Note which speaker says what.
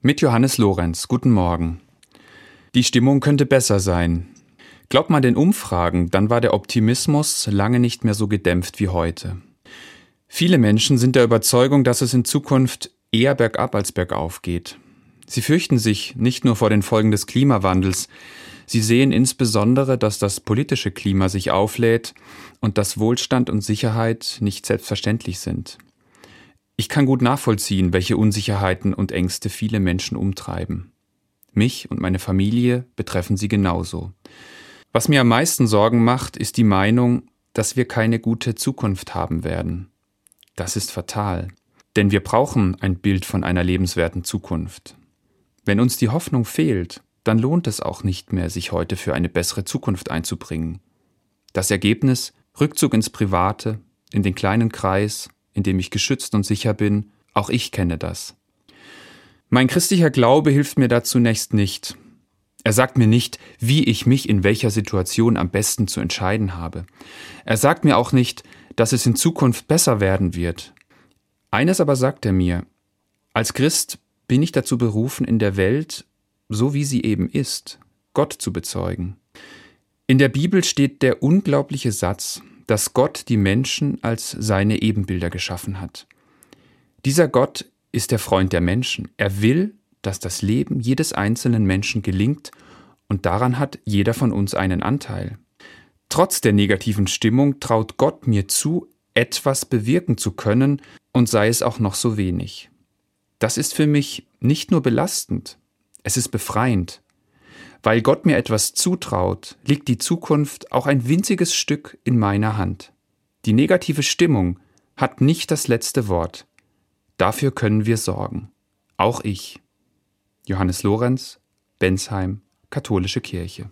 Speaker 1: Mit Johannes Lorenz. Guten Morgen. Die Stimmung könnte besser sein. Glaubt man den Umfragen, dann war der Optimismus lange nicht mehr so gedämpft wie heute. Viele Menschen sind der Überzeugung, dass es in Zukunft eher bergab als bergauf geht. Sie fürchten sich nicht nur vor den Folgen des Klimawandels, sie sehen insbesondere, dass das politische Klima sich auflädt und dass Wohlstand und Sicherheit nicht selbstverständlich sind. Ich kann gut nachvollziehen, welche Unsicherheiten und Ängste viele Menschen umtreiben. Mich und meine Familie betreffen sie genauso. Was mir am meisten Sorgen macht, ist die Meinung, dass wir keine gute Zukunft haben werden. Das ist fatal, denn wir brauchen ein Bild von einer lebenswerten Zukunft. Wenn uns die Hoffnung fehlt, dann lohnt es auch nicht mehr, sich heute für eine bessere Zukunft einzubringen. Das Ergebnis Rückzug ins Private, in den kleinen Kreis, in dem ich geschützt und sicher bin, auch ich kenne das. Mein christlicher Glaube hilft mir da zunächst nicht. Er sagt mir nicht, wie ich mich in welcher Situation am besten zu entscheiden habe. Er sagt mir auch nicht, dass es in Zukunft besser werden wird. Eines aber sagt er mir, als Christ bin ich dazu berufen, in der Welt, so wie sie eben ist, Gott zu bezeugen. In der Bibel steht der unglaubliche Satz, dass Gott die Menschen als seine Ebenbilder geschaffen hat. Dieser Gott ist der Freund der Menschen. Er will, dass das Leben jedes einzelnen Menschen gelingt, und daran hat jeder von uns einen Anteil. Trotz der negativen Stimmung traut Gott mir zu, etwas bewirken zu können, und sei es auch noch so wenig. Das ist für mich nicht nur belastend, es ist befreiend. Weil Gott mir etwas zutraut, liegt die Zukunft auch ein winziges Stück in meiner Hand. Die negative Stimmung hat nicht das letzte Wort. Dafür können wir sorgen. Auch ich. Johannes Lorenz, Bensheim, Katholische Kirche.